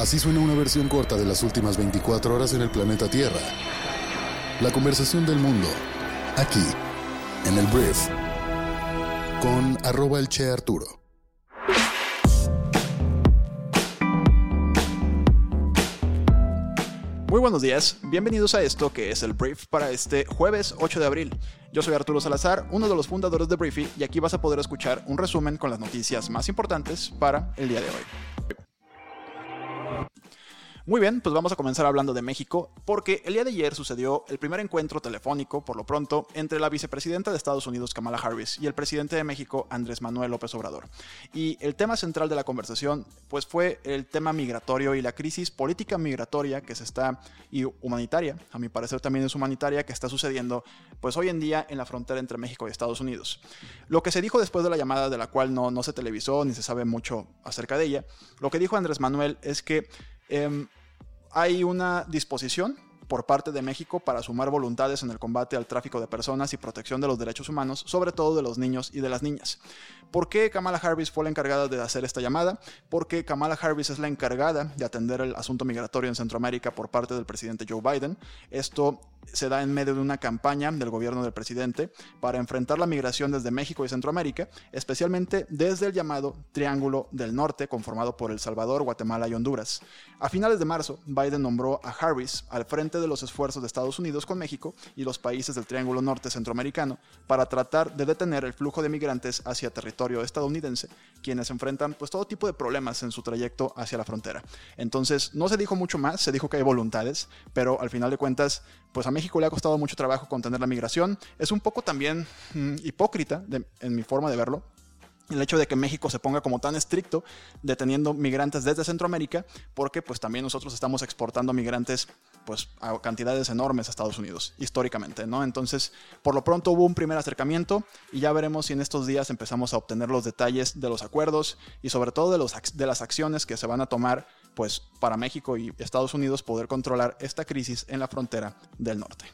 Así suena una versión corta de las últimas 24 horas en el planeta Tierra. La conversación del mundo, aquí, en el Brief, con arroba el Che Arturo. Muy buenos días, bienvenidos a esto que es el Brief para este jueves 8 de abril. Yo soy Arturo Salazar, uno de los fundadores de Briefy, y aquí vas a poder escuchar un resumen con las noticias más importantes para el día de hoy. Muy bien, pues vamos a comenzar hablando de México, porque el día de ayer sucedió el primer encuentro telefónico, por lo pronto, entre la vicepresidenta de Estados Unidos, Kamala Harris, y el presidente de México, Andrés Manuel López Obrador. Y el tema central de la conversación, pues fue el tema migratorio y la crisis política migratoria que se está, y humanitaria, a mi parecer también es humanitaria, que está sucediendo, pues hoy en día en la frontera entre México y Estados Unidos. Lo que se dijo después de la llamada, de la cual no, no se televisó ni se sabe mucho acerca de ella, lo que dijo Andrés Manuel es que em, hay una disposición por parte de México para sumar voluntades en el combate al tráfico de personas y protección de los derechos humanos, sobre todo de los niños y de las niñas. ¿Por qué Kamala Harris fue la encargada de hacer esta llamada? Porque Kamala Harris es la encargada de atender el asunto migratorio en Centroamérica por parte del presidente Joe Biden. Esto se da en medio de una campaña del gobierno del presidente para enfrentar la migración desde México y Centroamérica, especialmente desde el llamado Triángulo del Norte, conformado por El Salvador, Guatemala y Honduras. A finales de marzo, Biden nombró a Harris al frente de los esfuerzos de Estados Unidos con México y los países del Triángulo Norte Centroamericano para tratar de detener el flujo de migrantes hacia territorio estadounidense, quienes enfrentan pues todo tipo de problemas en su trayecto hacia la frontera. Entonces, no se dijo mucho más, se dijo que hay voluntades, pero al final de cuentas, pues a México le ha costado mucho trabajo contener la migración. Es un poco también mm, hipócrita en mi forma de verlo, el hecho de que México se ponga como tan estricto deteniendo migrantes desde Centroamérica, porque pues también nosotros estamos exportando migrantes pues a cantidades enormes a Estados Unidos, históricamente, ¿no? Entonces, por lo pronto hubo un primer acercamiento y ya veremos si en estos días empezamos a obtener los detalles de los acuerdos y sobre todo de, los, de las acciones que se van a tomar pues para México y Estados Unidos poder controlar esta crisis en la frontera del norte.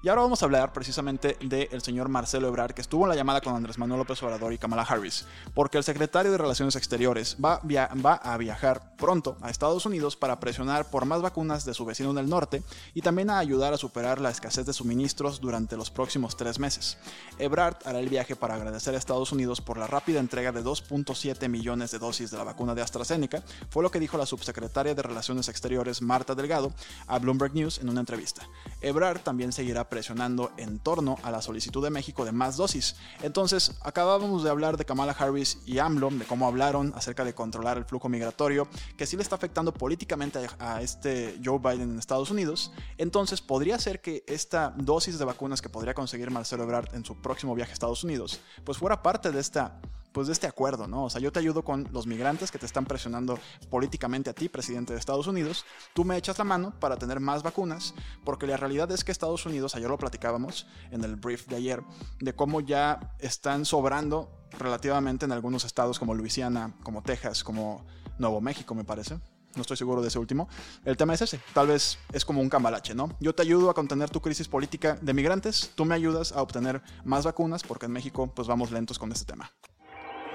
Y ahora vamos a hablar precisamente del señor Marcelo Ebrard, que estuvo en la llamada con Andrés Manuel López Obrador y Kamala Harris, porque el secretario de Relaciones Exteriores va, va a viajar pronto a Estados Unidos para presionar por más vacunas de su vecino en el norte y también a ayudar a superar la escasez de suministros durante los próximos tres meses. Ebrard hará el viaje para agradecer a Estados Unidos por la rápida entrega de 2.7 millones de dosis de la vacuna de AstraZeneca, fue lo que dijo la subsecretaria de Relaciones Exteriores Marta Delgado a Bloomberg News en una entrevista. Ebrard también seguirá presionando en torno a la solicitud de México de más dosis. Entonces, acabábamos de hablar de Kamala Harris y AMLO, de cómo hablaron acerca de controlar el flujo migratorio, que sí le está afectando políticamente a este Joe Biden en Estados Unidos. Entonces, podría ser que esta dosis de vacunas que podría conseguir Marcelo Ebrard en su próximo viaje a Estados Unidos, pues fuera parte de esta pues de este acuerdo, ¿no? O sea, yo te ayudo con los migrantes que te están presionando políticamente a ti, presidente de Estados Unidos, tú me echas la mano para tener más vacunas, porque la realidad es que Estados Unidos, ayer lo platicábamos en el brief de ayer, de cómo ya están sobrando relativamente en algunos estados como Luisiana, como Texas, como Nuevo México, me parece no estoy seguro de ese último. El tema es ese, tal vez es como un cambalache, ¿no? Yo te ayudo a contener tu crisis política de migrantes, tú me ayudas a obtener más vacunas, porque en México pues vamos lentos con este tema.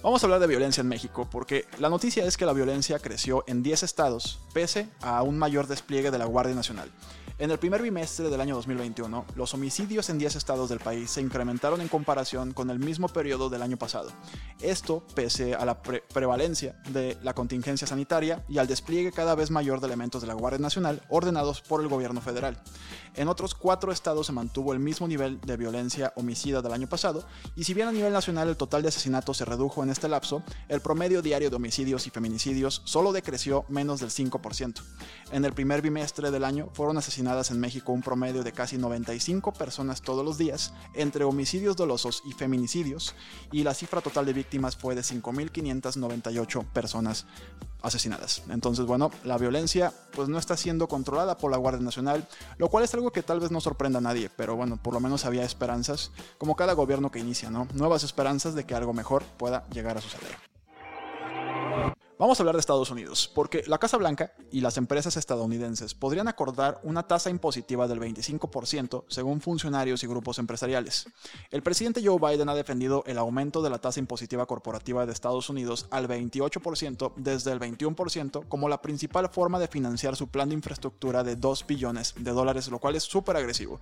Vamos a hablar de violencia en México, porque la noticia es que la violencia creció en 10 estados, pese a un mayor despliegue de la Guardia Nacional. En el primer bimestre del año 2021, los homicidios en 10 estados del país se incrementaron en comparación con el mismo periodo del año pasado. Esto pese a la prevalencia de la contingencia sanitaria y al despliegue cada vez mayor de elementos de la Guardia Nacional ordenados por el gobierno federal. En otros cuatro estados se mantuvo el mismo nivel de violencia homicida del año pasado, y si bien a nivel nacional el total de asesinatos se redujo en este lapso, el promedio diario de homicidios y feminicidios solo decreció menos del 5%. En el primer bimestre del año fueron asesinados en México un promedio de casi 95 personas todos los días, entre homicidios dolosos y feminicidios, y la cifra total de víctimas fue de 5.598 personas asesinadas. Entonces, bueno, la violencia pues no está siendo controlada por la Guardia Nacional, lo cual es algo que tal vez no sorprenda a nadie, pero bueno, por lo menos había esperanzas, como cada gobierno que inicia, ¿no? Nuevas esperanzas de que algo mejor pueda llegar a suceder. Vamos a hablar de Estados Unidos, porque la Casa Blanca y las empresas estadounidenses podrían acordar una tasa impositiva del 25% según funcionarios y grupos empresariales. El presidente Joe Biden ha defendido el aumento de la tasa impositiva corporativa de Estados Unidos al 28% desde el 21% como la principal forma de financiar su plan de infraestructura de 2 billones de dólares, lo cual es súper agresivo.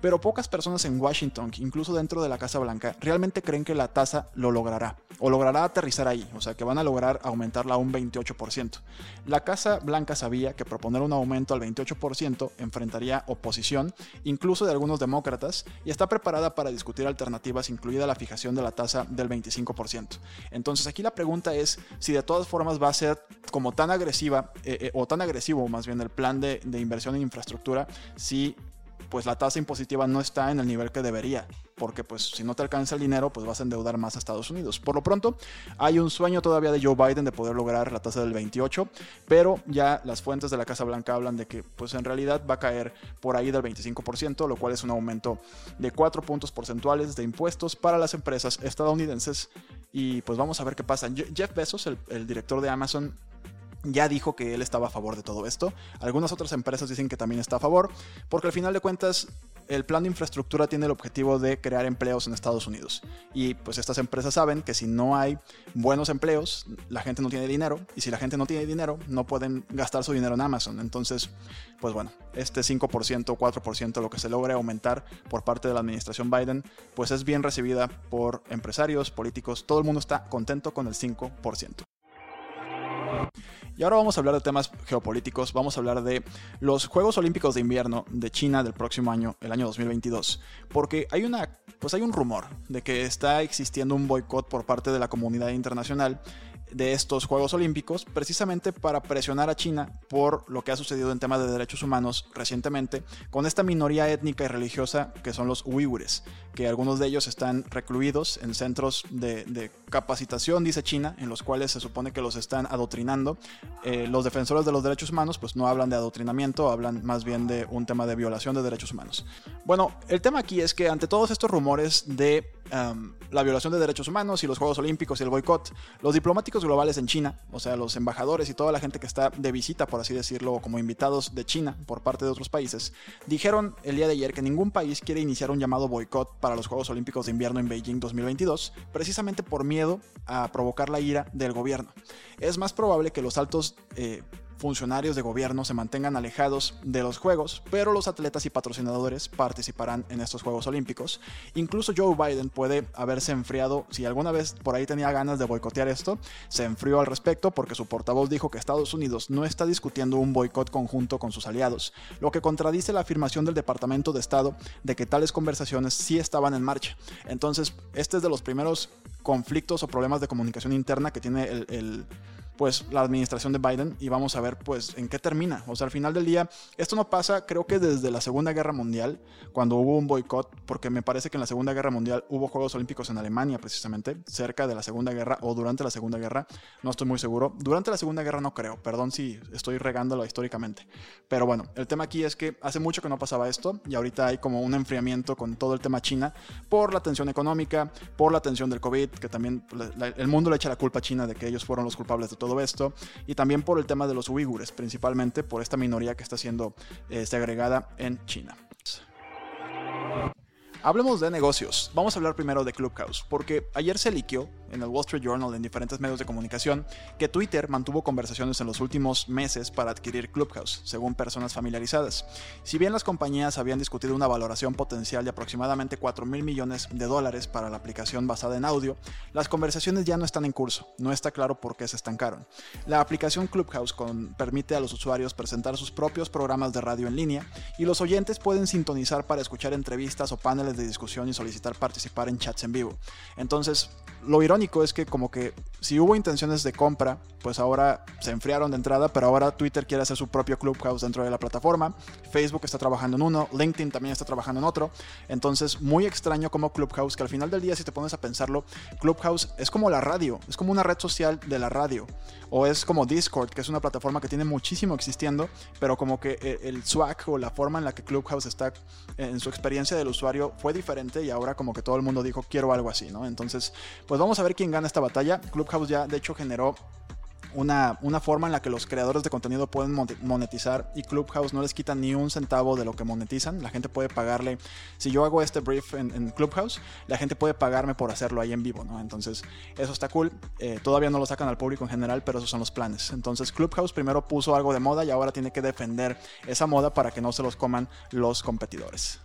Pero pocas personas en Washington, incluso dentro de la Casa Blanca, realmente creen que la tasa lo logrará o logrará aterrizar ahí, o sea que van a lograr aumentar la un 28%. La Casa Blanca sabía que proponer un aumento al 28% enfrentaría oposición, incluso de algunos demócratas, y está preparada para discutir alternativas, incluida la fijación de la tasa del 25%. Entonces aquí la pregunta es si de todas formas va a ser como tan agresiva, eh, eh, o tan agresivo más bien el plan de, de inversión en infraestructura, si pues la tasa impositiva no está en el nivel que debería, porque pues si no te alcanza el dinero, pues vas a endeudar más a Estados Unidos. Por lo pronto, hay un sueño todavía de Joe Biden de poder lograr la tasa del 28, pero ya las fuentes de la Casa Blanca hablan de que pues en realidad va a caer por ahí del 25%, lo cual es un aumento de 4 puntos porcentuales de impuestos para las empresas estadounidenses y pues vamos a ver qué pasa. Jeff Bezos, el, el director de Amazon, ya dijo que él estaba a favor de todo esto. Algunas otras empresas dicen que también está a favor, porque al final de cuentas el plan de infraestructura tiene el objetivo de crear empleos en Estados Unidos. Y pues estas empresas saben que si no hay buenos empleos, la gente no tiene dinero. Y si la gente no tiene dinero, no pueden gastar su dinero en Amazon. Entonces, pues bueno, este 5% o 4% lo que se logre aumentar por parte de la administración Biden, pues es bien recibida por empresarios, políticos. Todo el mundo está contento con el 5%. Y ahora vamos a hablar de temas geopolíticos, vamos a hablar de los Juegos Olímpicos de Invierno de China del próximo año, el año 2022, porque hay una pues hay un rumor de que está existiendo un boicot por parte de la comunidad internacional de estos Juegos Olímpicos, precisamente para presionar a China por lo que ha sucedido en temas de derechos humanos recientemente, con esta minoría étnica y religiosa que son los uigures, que algunos de ellos están recluidos en centros de, capacitación, dice China, en los cuales se supone que los están adoctrinando. Eh, los defensores de los derechos humanos pues no hablan de adoctrinamiento, hablan más bien de un tema de violación de derechos humanos. Bueno, el tema aquí es que ante todos estos rumores de la violación de derechos humanos y los Juegos Olímpicos y el boicot. Los diplomáticos globales en China, o sea, los embajadores y toda la gente que está de visita, por así decirlo, como invitados de China por parte de otros países, dijeron el día de ayer que ningún país quiere iniciar un llamado boicot para los Juegos Olímpicos de Invierno en Beijing 2022, precisamente por miedo a provocar la ira del gobierno. Es más probable que los altos eh, funcionarios de gobierno se mantengan alejados de los Juegos, pero los atletas y patrocinadores participarán en estos Juegos Olímpicos. Incluso Joe Biden puede haberse enfriado, si alguna vez por ahí tenía ganas de boicotear esto, se enfrió al respecto porque su portavoz dijo que Estados Unidos no está discutiendo un boicot conjunto con sus aliados, lo que contradice la afirmación del Departamento de Estado de que tales conversaciones sí estaban en marcha. Entonces, este es de los primeros conflictos o problemas de comunicación interna que tiene el pues la administración de Biden y vamos a ver pues en qué termina. O sea, al final del día, esto no pasa creo que desde la Segunda Guerra Mundial, cuando hubo un boicot, porque me parece que en la Segunda Guerra Mundial hubo Juegos Olímpicos en Alemania precisamente, cerca de la Segunda Guerra o durante la Segunda Guerra, no estoy muy seguro. Durante la Segunda Guerra no creo, perdón si estoy regándolo históricamente. Pero bueno, el tema aquí es que hace mucho que no pasaba esto y ahorita hay como un enfriamiento con todo el tema China por la tensión económica, por la tensión del COVID, que también el mundo le echa la culpa a China de que ellos fueron los culpables de todo esto, y también por el tema de los uigures, principalmente por esta minoría que está siendo eh, segregada en China. Hablemos de negocios. Vamos a hablar primero de Clubhouse, porque ayer se liqueó en el Wall Street Journal, en diferentes medios de comunicación, que Twitter mantuvo conversaciones en los últimos meses para adquirir Clubhouse, según personas familiarizadas. Si bien las compañías habían discutido una valoración potencial de aproximadamente 4 mil millones de dólares para la aplicación basada en audio, las conversaciones ya no están en curso. No está claro por qué se estancaron. La aplicación Clubhouse permite a los usuarios presentar sus propios programas de radio en línea y los oyentes pueden sintonizar para escuchar entrevistas o paneles de discusión y solicitar participar en chats en vivo. Entonces, lo irónico es que como que si hubo intenciones de compra, pues ahora se enfriaron de entrada, pero ahora Twitter quiere hacer su propio Clubhouse dentro de la plataforma, Facebook está trabajando en uno, LinkedIn también está trabajando en otro, entonces muy extraño como Clubhouse, que al final del día si te pones a pensarlo, Clubhouse es como la radio, es como una red social de la radio, o es como Discord, que es una plataforma que tiene muchísimo existiendo, pero como que eh, el swag o la forma en la que Clubhouse está en su experiencia del usuario fue diferente y ahora como que todo el mundo dijo quiero algo así, ¿no? Entonces, pues vamos a ver quién gana esta batalla. Clubhouse ya de hecho generó una, una forma en la que los creadores de contenido pueden monetizar y Clubhouse no les quita ni un centavo de lo que monetizan. La gente puede pagarle, si yo hago este brief en, Clubhouse, la gente puede pagarme por hacerlo ahí en vivo, ¿no? Entonces, eso está cool. Eh, todavía no lo sacan al público en general, pero esos son los planes. Entonces, Clubhouse primero puso algo de moda y ahora tiene que defender esa moda para que no se los coman los competidores.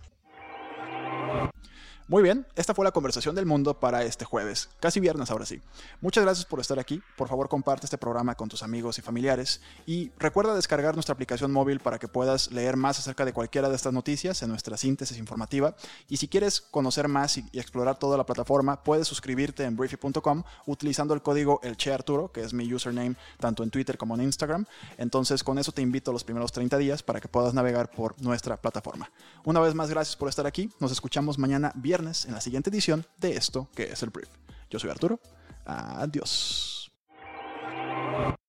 Muy bien, esta fue la conversación del mundo para este jueves, casi viernes ahora sí. Muchas gracias por estar aquí, por favor comparte este programa con tus amigos y familiares y recuerda descargar nuestra aplicación móvil para que puedas leer más acerca de cualquiera de estas noticias en nuestra síntesis informativa y si quieres conocer más y, explorar toda la plataforma, puedes suscribirte en briefy.com utilizando el código elchearturo, que es mi username tanto en Twitter como en Instagram. Entonces con eso te invito los primeros 30 días para que puedas navegar por nuestra plataforma. Una vez más, gracias por estar aquí, nos escuchamos mañana viernes en la siguiente edición de esto que es el brief. Yo soy Arturo. Adiós.